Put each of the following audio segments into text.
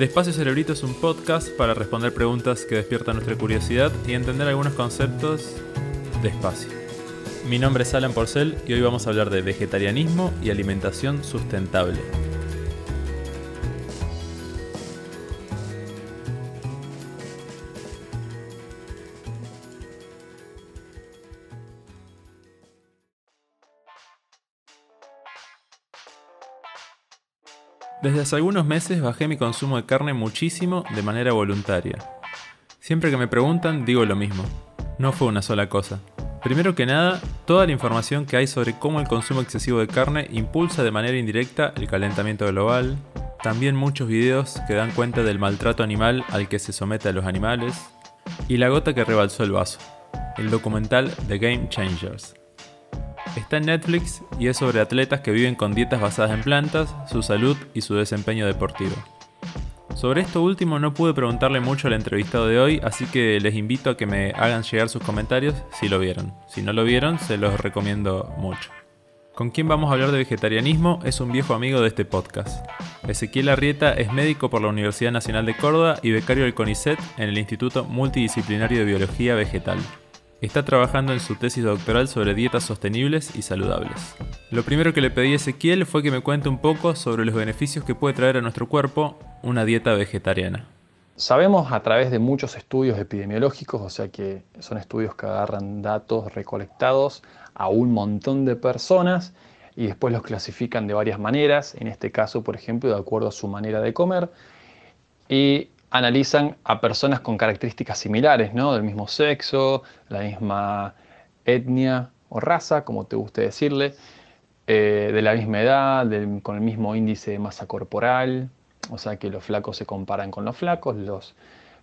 Despacio Cerebrito es un podcast para responder preguntas que despiertan nuestra curiosidad y entender algunos conceptos despacio. Mi nombre es Alan Porcel y hoy vamos a hablar de vegetarianismo y alimentación sustentable. Desde hace algunos meses bajé mi consumo de carne muchísimo de manera voluntaria. Siempre que me preguntan digo lo mismo. No fue una sola cosa. Primero que nada, toda la información que hay sobre cómo el consumo excesivo de carne impulsa de manera indirecta el calentamiento global, también muchos videos que dan cuenta del maltrato animal al que se somete a los animales, y la gota que rebalsó el vaso, el documental The Game Changers. Está en Netflix y es sobre atletas que viven con dietas basadas en plantas, su salud y su desempeño deportivo. Sobre esto último no pude preguntarle mucho al entrevistado de hoy, así que les invito a que me hagan llegar sus comentarios si lo vieron. Si no lo vieron, se los recomiendo mucho. Con quien vamos a hablar de vegetarianismo es un viejo amigo de este podcast. Ezequiel Arrieta es médico por la Universidad Nacional de Córdoba y becario del CONICET en el Instituto Multidisciplinario de Biología Vegetal. Está trabajando en su tesis doctoral sobre dietas sostenibles y saludables. Lo primero que le pedí a Ezequiel fue que me cuente un poco sobre los beneficios que puede traer a nuestro cuerpo una dieta vegetariana. Sabemos a través de muchos estudios epidemiológicos, o sea que son estudios que agarran datos recolectados a un montón de personas y después los clasifican de varias maneras, en este caso, por ejemplo, de acuerdo a su manera de comer. Y analizan a personas con características similares, ¿no? Del mismo sexo, la misma etnia o raza, como te guste decirle, eh, de la misma edad, con el mismo índice de masa corporal, o sea que los flacos se comparan con los flacos, los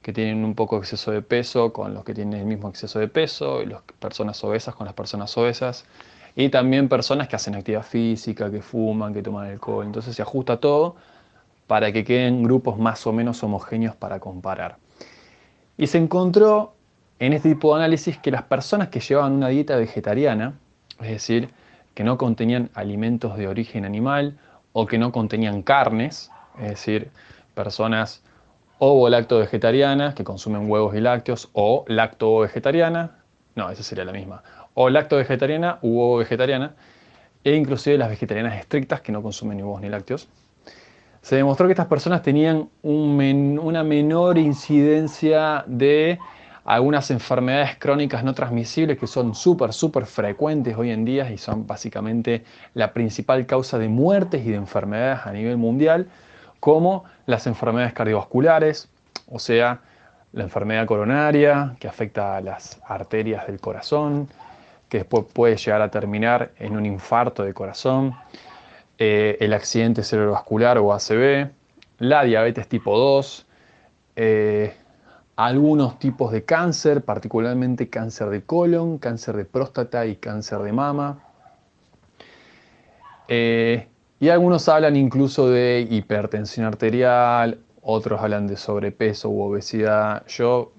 que tienen un poco de exceso de peso con los que tienen el mismo exceso de peso, y las personas obesas con las personas obesas, y también personas que hacen actividad física, que fuman, que toman alcohol, entonces se ajusta todo para que queden grupos más o menos homogéneos para comparar. Y se encontró en este tipo de análisis que las personas que llevaban una dieta vegetariana, es decir, que no contenían alimentos de origen animal o que no contenían carnes, es decir, personas ovo-lacto-vegetarianas que consumen huevos y lácteos o lacto-vegetariana, no, esa sería la misma, o lacto-vegetariana u ovo-vegetariana, e inclusive las vegetarianas estrictas que no consumen ni huevos ni lácteos, se demostró que estas personas tenían una menor incidencia de algunas enfermedades crónicas no transmisibles que son súper, súper frecuentes hoy en día y son básicamente la principal causa de muertes y de enfermedades a nivel mundial, como las enfermedades cardiovasculares, o sea, la enfermedad coronaria que afecta a las arterias del corazón, que después puede llegar a terminar en un infarto de corazón, eh, el accidente cerebrovascular o ACV, la diabetes tipo 2, eh, algunos tipos de cáncer, particularmente cáncer de colon, cáncer de próstata y cáncer de mama. Eh, y algunos hablan incluso de hipertensión arterial, otros hablan de sobrepeso u obesidad. Yo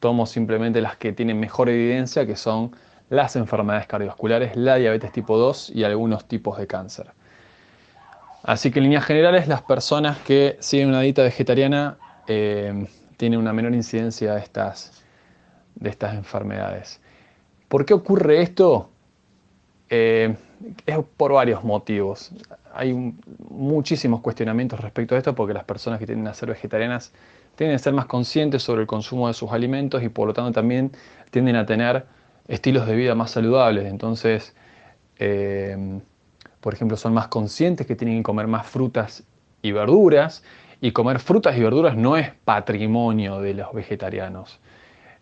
tomo simplemente las que tienen mejor evidencia, que son las enfermedades cardiovasculares, la diabetes tipo 2 y algunos tipos de cáncer. Así que en líneas generales, las personas que siguen una dieta vegetariana eh, tienen una menor incidencia de estas, de estas enfermedades. ¿Por qué ocurre esto? Eh, es por varios motivos. Hay muchísimos cuestionamientos respecto a esto porque las personas que tienden a ser vegetarianas tienden a ser más conscientes sobre el consumo de sus alimentos y por lo tanto también tienden a tener estilos de vida más saludables. Entonces, eh, por ejemplo, son más conscientes que tienen que comer más frutas y verduras. Y comer frutas y verduras no es patrimonio de los vegetarianos.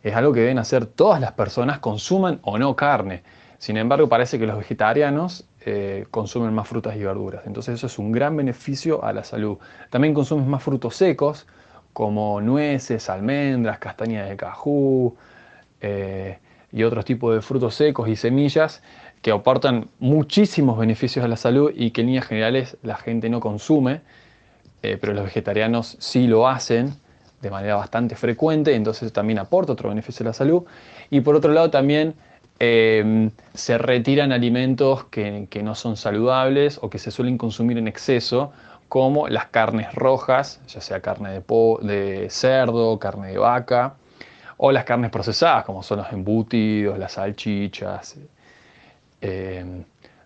Es algo que deben hacer todas las personas, consuman o no carne. Sin embargo, parece que los vegetarianos eh, consumen más frutas y verduras. Entonces eso es un gran beneficio a la salud. También consumen más frutos secos, como nueces, almendras, castañas de cajú eh, y otros tipos de frutos secos y semillas que aportan muchísimos beneficios a la salud y que en líneas generales la gente no consume, eh, pero los vegetarianos sí lo hacen de manera bastante frecuente, entonces también aporta otro beneficio a la salud. Y por otro lado también eh, se retiran alimentos que, no son saludables o que se suelen consumir en exceso, como las carnes rojas, ya sea carne de, de cerdo, carne de vaca, o las carnes procesadas, como son los embutidos, las salchichas. Eh,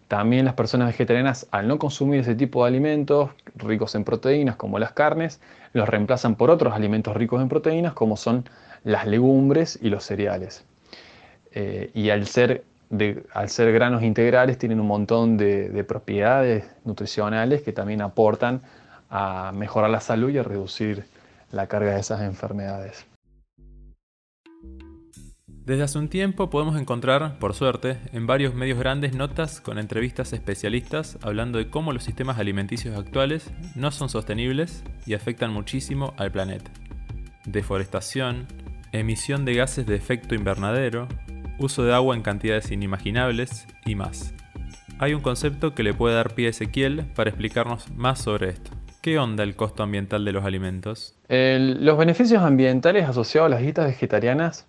también las personas vegetarianas, al no consumir ese tipo de alimentos ricos en proteínas, como las carnes, los reemplazan por otros alimentos ricos en proteínas, como son las legumbres y los cereales. Eh, y al ser, al ser granos integrales tienen un montón de, propiedades nutricionales que también aportan a mejorar la salud y a reducir la carga de esas enfermedades. Desde hace un tiempo podemos encontrar, por suerte, en varios medios grandes notas con entrevistas especialistas hablando de cómo los sistemas alimenticios actuales no son sostenibles y afectan muchísimo al planeta. Deforestación, emisión de gases de efecto invernadero, uso de agua en cantidades inimaginables y más. Hay un concepto que le puede dar pie a Ezequiel para explicarnos más sobre esto. ¿Qué onda el costo ambiental de los alimentos? los beneficios ambientales asociados a las dietas vegetarianas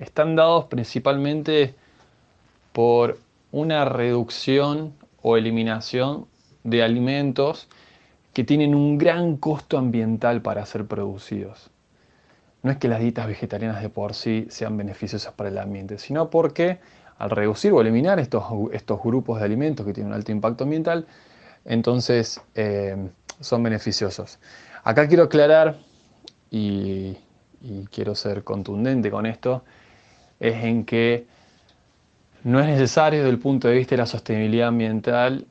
están dados principalmente por una reducción o eliminación de alimentos que tienen un gran costo ambiental para ser producidos. No es que las dietas vegetarianas de por sí sean beneficiosas para el ambiente, sino porque al reducir o eliminar estos, estos grupos de alimentos que tienen un alto impacto ambiental, entonces eh, son beneficiosos. Acá quiero aclarar, y quiero ser contundente con esto, es en que no es necesario desde el punto de vista de la sostenibilidad ambiental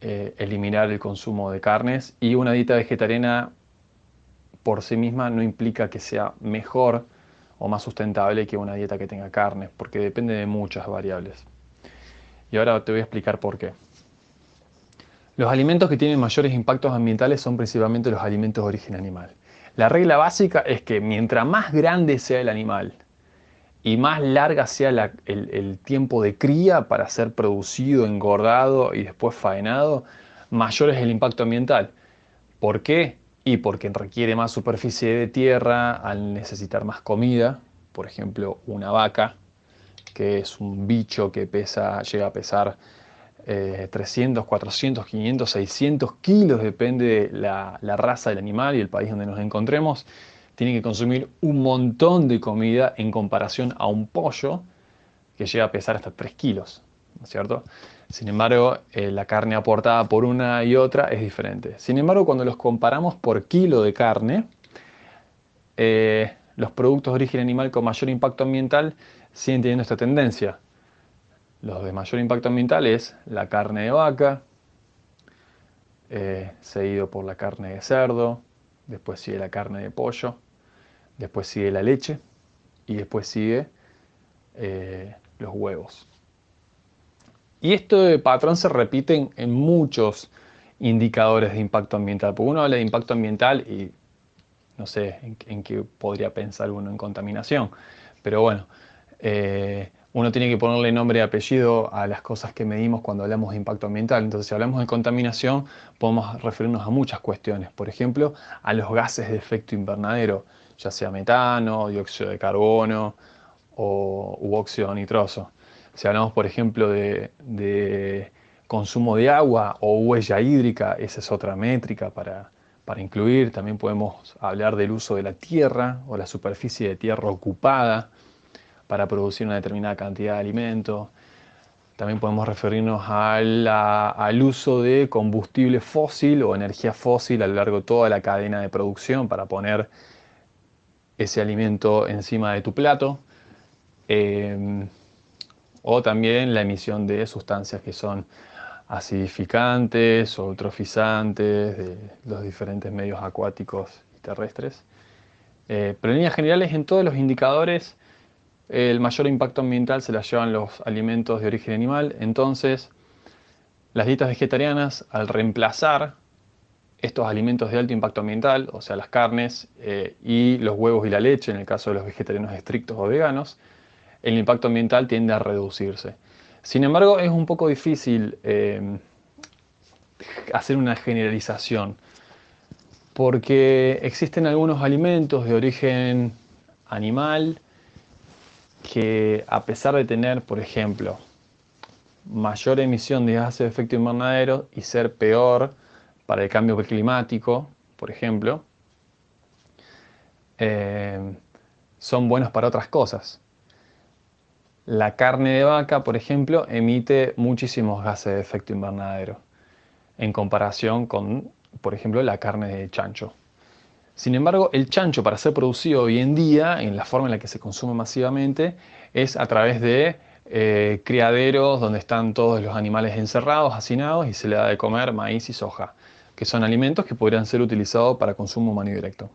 eh, eliminar el consumo de carnes y una dieta vegetariana por sí misma no implica que sea mejor o más sustentable que una dieta que tenga carne, porque depende de muchas variables. Y ahora te voy a explicar por qué. Los alimentos que tienen mayores impactos ambientales son principalmente los alimentos de origen animal. La regla básica es que mientras más grande sea el animal, y más larga sea el, tiempo de cría para ser producido, engordado y después faenado, mayor es el impacto ambiental. ¿Por qué? Y porque requiere más superficie de tierra al necesitar más comida. Por ejemplo, una vaca, que es un bicho que pesa, llega a pesar 300, 400, 500, 600 kilos, depende de la raza del animal y el país donde nos encontremos tiene que consumir un montón de comida en comparación a un pollo que llega a pesar hasta 3 kilos, ¿no es cierto? Sin embargo, eh, la carne aportada por una y otra es diferente. Sin embargo, cuando los comparamos por kilo de carne, eh, los productos de origen animal con mayor impacto ambiental siguen teniendo esta tendencia. Los de mayor impacto ambiental es la carne de vaca, eh, seguido por la carne de cerdo, después sigue la carne de pollo, después sigue la leche y después sigue eh, los huevos. Y este patrón se repite en, muchos indicadores de impacto ambiental, porque uno habla de impacto ambiental y no sé en, qué podría pensar uno en contaminación, pero bueno, eh, uno tiene que ponerle nombre y apellido a las cosas que medimos cuando hablamos de impacto ambiental. Entonces, si hablamos de contaminación, podemos referirnos a muchas cuestiones. Por ejemplo, a los gases de efecto invernadero ya sea metano, dióxido de carbono o, u óxido nitroso. Si hablamos, por ejemplo, de, consumo de agua o huella hídrica, esa es otra métrica para, para incluir. También podemos hablar del uso de la tierra o la superficie de tierra ocupada para producir una determinada cantidad de alimento. También podemos referirnos al uso de combustible fósil o energía fósil a lo largo de toda la cadena de producción para poner ese alimento encima de tu plato. Em, o también la emisión de sustancias que son acidificantes o eutrofizantes de los diferentes medios acuáticos y terrestres. Eh, pero en líneas generales, en todos los indicadores, el mayor impacto ambiental se la llevan los alimentos de origen animal. Entonces, las dietas vegetarianas, al reemplazar estos alimentos de alto impacto ambiental, o sea, las carnes eh, y los huevos y la leche, en el caso de los vegetarianos estrictos o veganos, el impacto ambiental tiende a reducirse. Sin embargo, es un poco difícil eh, hacer una generalización, porque existen algunos alimentos de origen animal que a pesar de tener, por ejemplo, mayor emisión de gases de efecto invernadero y ser peor para el cambio climático, por ejemplo, eh, son buenos para otras cosas. La carne de vaca, por ejemplo, emite muchísimos gases de efecto invernadero en comparación con, por ejemplo, la carne de chancho. Sin embargo, el chancho para ser producido hoy en día, en la forma en la que se consume masivamente, es a través de eh, criaderos donde están todos los animales encerrados, hacinados y se le da de comer maíz y soja, que son alimentos que podrían ser utilizados para consumo humano y directo.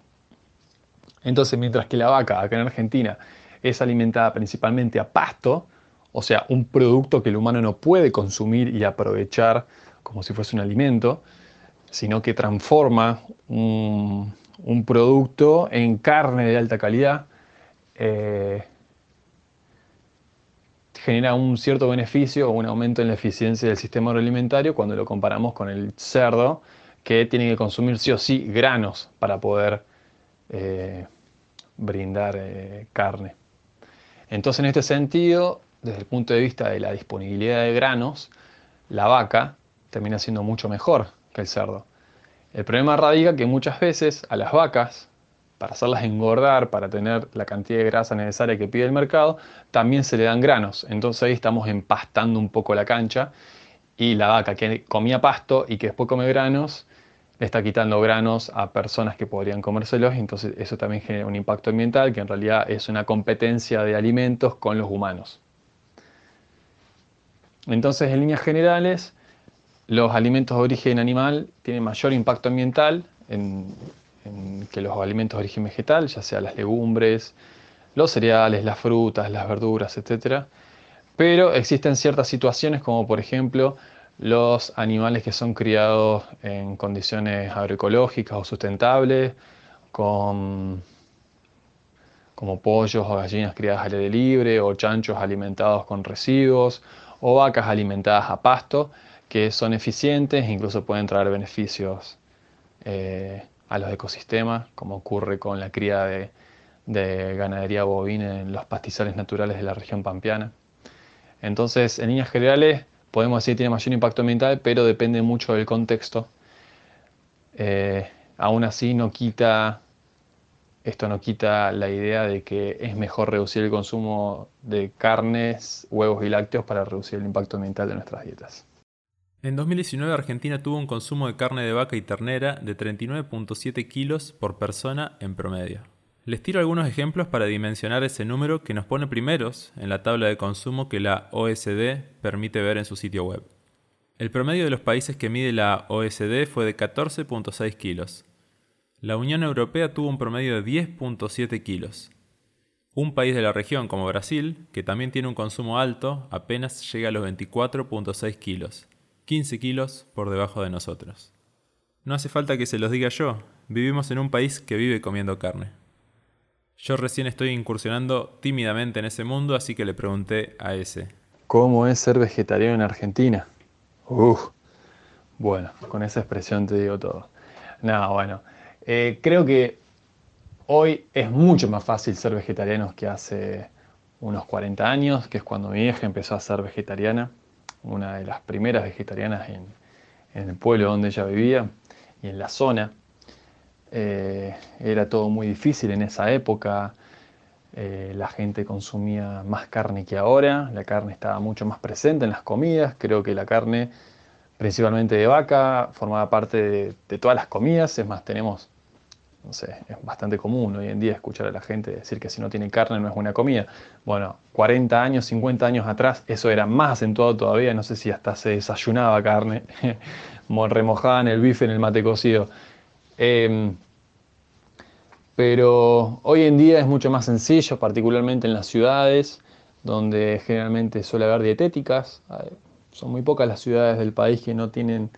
Entonces, mientras que la vaca acá en Argentina es alimentada principalmente a pasto, o sea, un producto que el humano no puede consumir y aprovechar como si fuese un alimento, sino que transforma un, producto en carne de alta calidad, eh, genera un cierto beneficio o un aumento en la eficiencia del sistema agroalimentario cuando lo comparamos con el cerdo, que tiene que consumir sí o sí granos para poder eh, brindar eh, carne. Entonces, en este sentido, desde el punto de vista de la disponibilidad de granos, la vaca termina siendo mucho mejor que el cerdo. El problema radica que muchas veces a las vacas, para hacerlas engordar, para tener la cantidad de grasa necesaria que pide el mercado, también se le dan granos. Entonces ahí estamos empastando un poco la cancha y la vaca que comía pasto y que después come granos, está quitando granos a personas que podrían comérselos, entonces eso también genera un impacto ambiental que en realidad es una competencia de alimentos con los humanos. Entonces, en líneas generales, los alimentos de origen animal tienen mayor impacto ambiental que los alimentos de origen vegetal, ya sea las legumbres, los cereales, las frutas, las verduras, etc. Pero existen ciertas situaciones como por ejemplo los animales que son criados en condiciones agroecológicas o sustentables, como pollos o gallinas criadas al aire libre, o chanchos alimentados con residuos, o vacas alimentadas a pasto, que son eficientes e incluso pueden traer beneficios eh, a los ecosistemas, como ocurre con la cría de, de ganadería bovina en los pastizales naturales de la región pampeana. Entonces, en líneas generales, podemos decir tiene mayor impacto ambiental, pero depende mucho del contexto. Eh, aún así no quita, esto no quita la idea de que es mejor reducir el consumo de carnes, huevos y lácteos para reducir el impacto ambiental de nuestras dietas. En 2019 Argentina tuvo un consumo de carne de vaca y ternera de 39.7 kilos por persona en promedio. Les tiro algunos ejemplos para dimensionar ese número que nos pone primeros en la tabla de consumo que la OSD permite ver en su sitio web. El promedio de los países que mide la OSD fue de 14.6 kilos. La Unión Europea tuvo un promedio de 10.7 kilos. Un país de la región como Brasil, que también tiene un consumo alto, apenas llega a los 24.6 kilos, 15 kilos por debajo de nosotros. No hace falta que se los diga yo, vivimos en un país que vive comiendo carne. Yo recién estoy incursionando tímidamente en ese mundo, así que le pregunté a ese. ¿Cómo es ser vegetariano en Argentina? Uf, bueno, con esa expresión te digo todo. No, bueno, eh, creo que hoy es mucho más fácil ser vegetariano que hace unos 40 años, que es cuando mi hija empezó a ser vegetariana, una de las primeras vegetarianas en el pueblo donde ella vivía y en la zona. Eh, era todo muy difícil en esa época, eh, la gente consumía más carne que ahora, la carne estaba mucho más presente en las comidas, creo que la carne, principalmente de vaca, formaba parte de, todas las comidas, es más, tenemos, no sé, es bastante común hoy en día escuchar a la gente decir que si no tiene carne no es buena comida. Bueno, 40 años, 50 años atrás, eso era más acentuado todavía, no sé si hasta se desayunaba carne, remojada en el bife, en el mate cocido. Em, pero hoy en día es mucho más sencillo, particularmente en las ciudades, donde generalmente suele haber dietéticas. Son muy pocas las ciudades del país que no tienen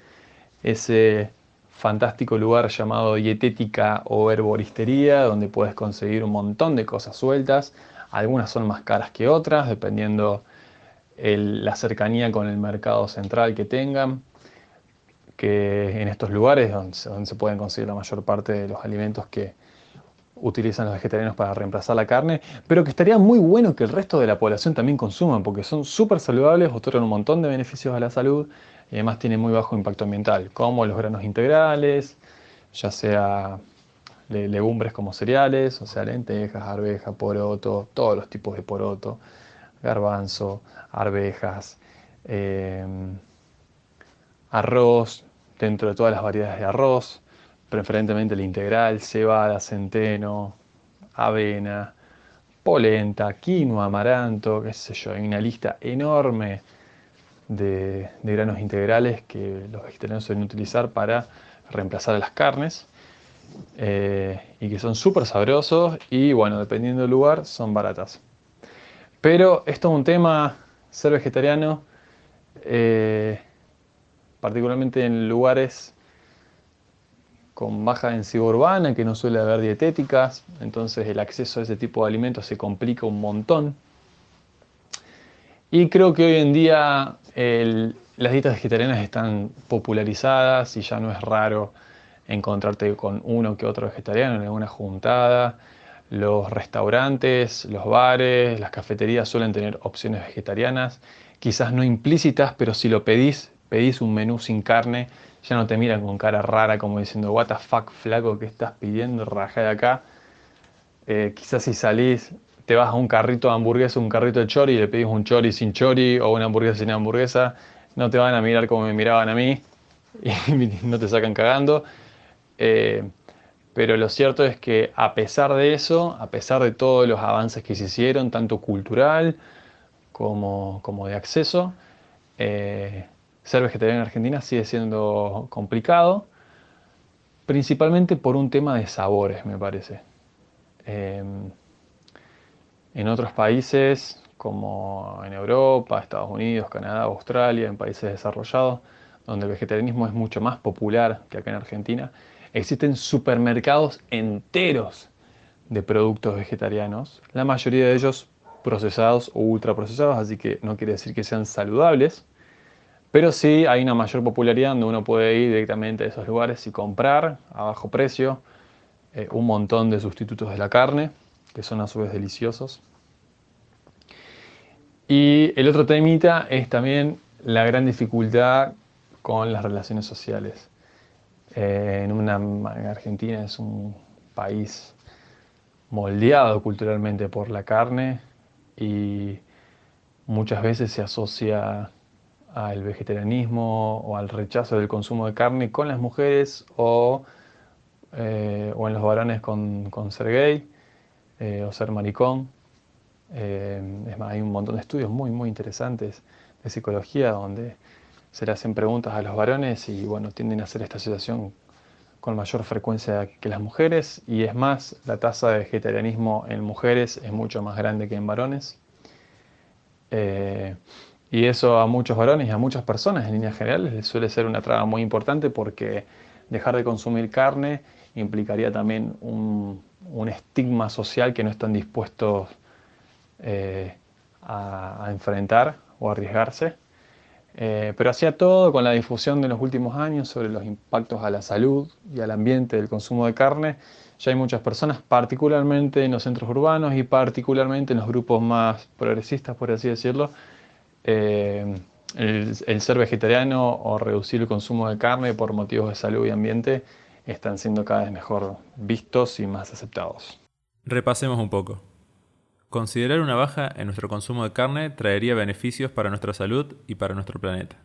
ese fantástico lugar llamado dietética o herboristería, donde puedes conseguir un montón de cosas sueltas. Algunas son más caras que otras, dependiendo la cercanía con el mercado central que tengan que en estos lugares donde, se pueden conseguir la mayor parte de los alimentos que utilizan los vegetarianos para reemplazar la carne, pero que estaría muy bueno que el resto de la población también consuman, porque son súper saludables, otorgan un montón de beneficios a la salud y además tienen muy bajo impacto ambiental, como los granos integrales, ya sea legumbres como cereales, o sea, lentejas, arvejas, poroto, todos los tipos de poroto, garbanzo, arvejas, em, arroz, dentro de todas las variedades de arroz, preferentemente el integral, cebada, centeno, avena, polenta, quinoa, amaranto, qué sé yo, hay una lista enorme de, granos integrales que los vegetarianos suelen utilizar para reemplazar las carnes eh, y que son súper sabrosos y bueno, dependiendo del lugar, son baratas. Pero esto es un tema, ser vegetariano, eh, particularmente en lugares con baja densidad urbana, que no suele haber dietéticas, entonces el acceso a ese tipo de alimentos se complica un montón. Y creo que hoy en día las dietas vegetarianas están popularizadas y ya no es raro encontrarte con uno que otro vegetariano en alguna juntada. Los restaurantes, los bares, las cafeterías suelen tener opciones vegetarianas, quizás no implícitas, pero si lo pedís, pedís un menú sin carne, ya no te miran con cara rara como diciendo, what the fuck, flaco, ¿qué estás pidiendo? Rajá de acá. Eh, quizás si salís, te vas a un carrito de hamburguesa, un carrito de chori y le pedís un chori sin chori o una hamburguesa sin hamburguesa, no te van a mirar como me miraban a mí y no te sacan cagando. Eh, pero lo cierto es que a pesar de eso, a pesar de todos los avances que se hicieron, tanto cultural como, como de acceso, eh, ser vegetariano en Argentina sigue siendo complicado, principalmente por un tema de sabores, me parece. Em, en otros países, como en Europa, Estados Unidos, Canadá, Australia, en países desarrollados, donde el vegetarianismo es mucho más popular que acá en Argentina, existen supermercados enteros de productos vegetarianos, la mayoría de ellos procesados o ultraprocesados, así que no quiere decir que sean saludables, pero sí hay una mayor popularidad donde uno puede ir directamente a esos lugares y comprar a bajo precio eh, un montón de sustitutos de la carne, que son a su vez deliciosos. Y el otro temita es también la gran dificultad con las relaciones sociales. Eh, en, una, en Argentina es un país moldeado culturalmente por la carne y muchas veces se asocia al vegetarianismo o al rechazo del consumo de carne con las mujeres o, eh, o en los varones con, ser gay eh, o ser maricón. Eh, es más, hay un montón de estudios muy, muy interesantes de psicología donde se le hacen preguntas a los varones y bueno, tienden a hacer esta situación con mayor frecuencia que las mujeres y es más, la tasa de vegetarianismo en mujeres es mucho más grande que en varones. Y eso a muchos varones y a muchas personas en líneas generales les suele ser una traba muy importante porque dejar de consumir carne implicaría también un, estigma social que no están dispuestos eh, a, enfrentar o arriesgarse. Eh, pero hacía todo con la difusión de los últimos años sobre los impactos a la salud y al ambiente del consumo de carne. Ya hay muchas personas, particularmente en los centros urbanos y particularmente en los grupos más progresistas, por así decirlo, eh, el, ser vegetariano o reducir el consumo de carne por motivos de salud y ambiente están siendo cada vez mejor vistos y más aceptados. Repasemos un poco. Considerar una baja en nuestro consumo de carne traería beneficios para nuestra salud y para nuestro planeta.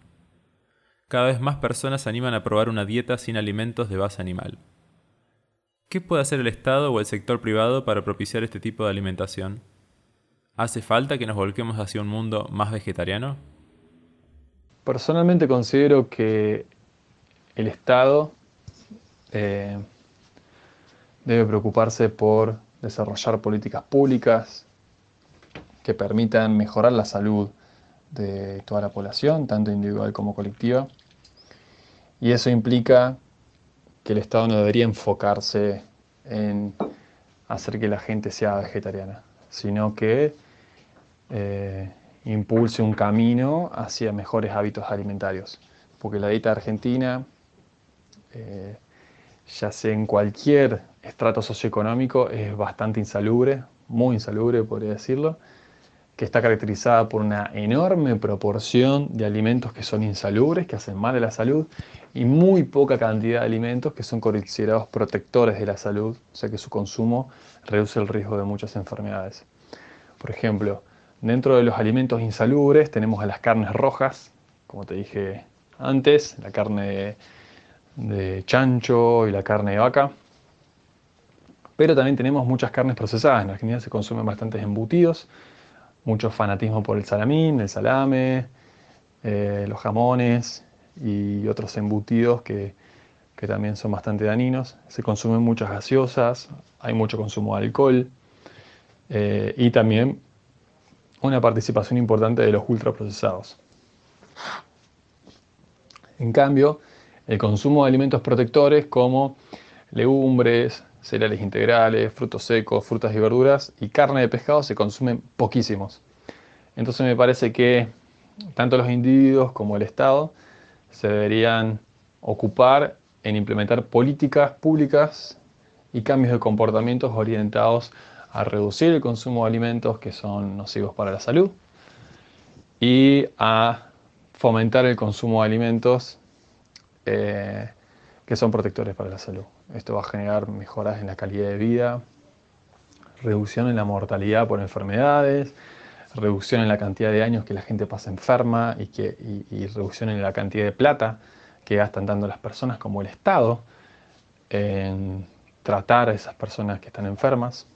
Cada vez más personas se animan a probar una dieta sin alimentos de base animal. ¿Qué puede hacer el Estado o el sector privado para propiciar este tipo de alimentación? ¿Hace falta que nos volquemos hacia un mundo más vegetariano? Personalmente considero que el Estado eh, debe preocuparse por desarrollar políticas públicas que permitan mejorar la salud de toda la población, tanto individual como colectiva. Y eso implica que el Estado no debería enfocarse en hacer que la gente sea vegetariana, sino que eh, impulse un camino hacia mejores hábitos alimentarios. Porque la dieta argentina, eh, ya sea en cualquier estrato socioeconómico, es bastante insalubre, muy insalubre podría decirlo, que está caracterizada por una enorme proporción de alimentos que son insalubres, que hacen mal a la salud, y muy poca cantidad de alimentos que son considerados protectores de la salud, o sea que su consumo reduce el riesgo de muchas enfermedades. Por ejemplo, dentro de los alimentos insalubres tenemos a las carnes rojas, como te dije antes, la carne de, chancho y la carne de vaca. Pero también tenemos muchas carnes procesadas. En Argentina se consumen bastantes embutidos, mucho fanatismo por el salamín, el salame, eh, los jamones y otros embutidos que, también son bastante dañinos. Se consumen muchas gaseosas, hay mucho consumo de alcohol eh, y también una participación importante de los ultraprocesados. En cambio, el consumo de alimentos protectores como legumbres, cereales integrales, frutos secos, frutas y verduras y carne de pescado se consumen poquísimos. Entonces me parece que tanto los individuos como el Estado se deberían ocupar en implementar políticas públicas y cambios de comportamientos orientados a reducir el consumo de alimentos que son nocivos para la salud y a fomentar el consumo de alimentos eh, que son protectores para la salud. Esto va a generar mejoras en la calidad de vida, reducción en la mortalidad por enfermedades, reducción en la cantidad de años que la gente pasa enferma y, que, y, reducción en la cantidad de plata que gastan tanto las personas como el Estado en tratar a esas personas que están enfermas.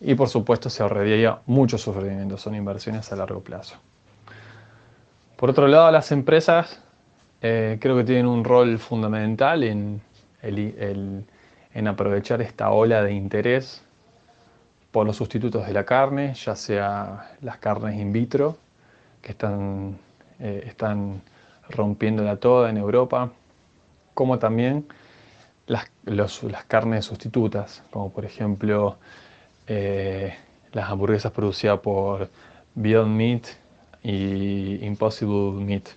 Y por supuesto se ahorraría mucho sufrimiento, son inversiones a largo plazo. Por otro lado, las empresas eh, creo que tienen un rol fundamental en, en aprovechar esta ola de interés por los sustitutos de la carne, ya sea las carnes in vitro, que están, eh, están rompiéndola toda en Europa, como también las, las carnes sustitutas, como por ejemplo eh, las hamburguesas producidas por Beyond Meat y Impossible Meat.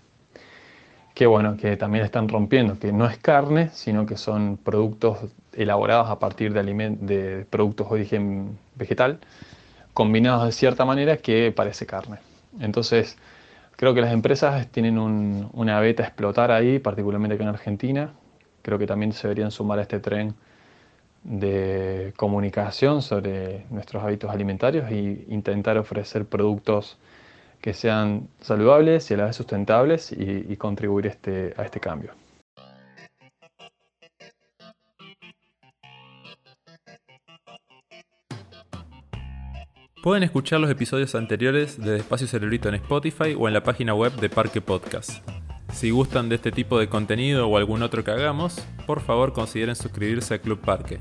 Que bueno, que también están rompiendo, que no es carne, sino que son productos elaborados a partir de, de productos de origen vegetal, combinados de cierta manera que parece carne. Entonces, creo que las empresas tienen una beta a explotar ahí, particularmente aquí en Argentina. Creo que también se deberían sumar a este tren de comunicación sobre nuestros hábitos alimentarios e intentar ofrecer productos que sean saludables y a la vez sustentables y, contribuir este, a este cambio. Pueden escuchar los episodios anteriores de Espacio Cerebrito en Spotify o en la página web de Parque Podcast. Si gustan de este tipo de contenido o algún otro que hagamos, por favor consideren suscribirse a Club Parque.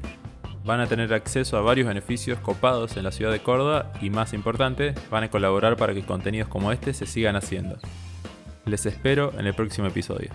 Van a tener acceso a varios beneficios copados en la ciudad de Córdoba y más importante, van a colaborar para que contenidos como este se sigan haciendo. Les espero en el próximo episodio.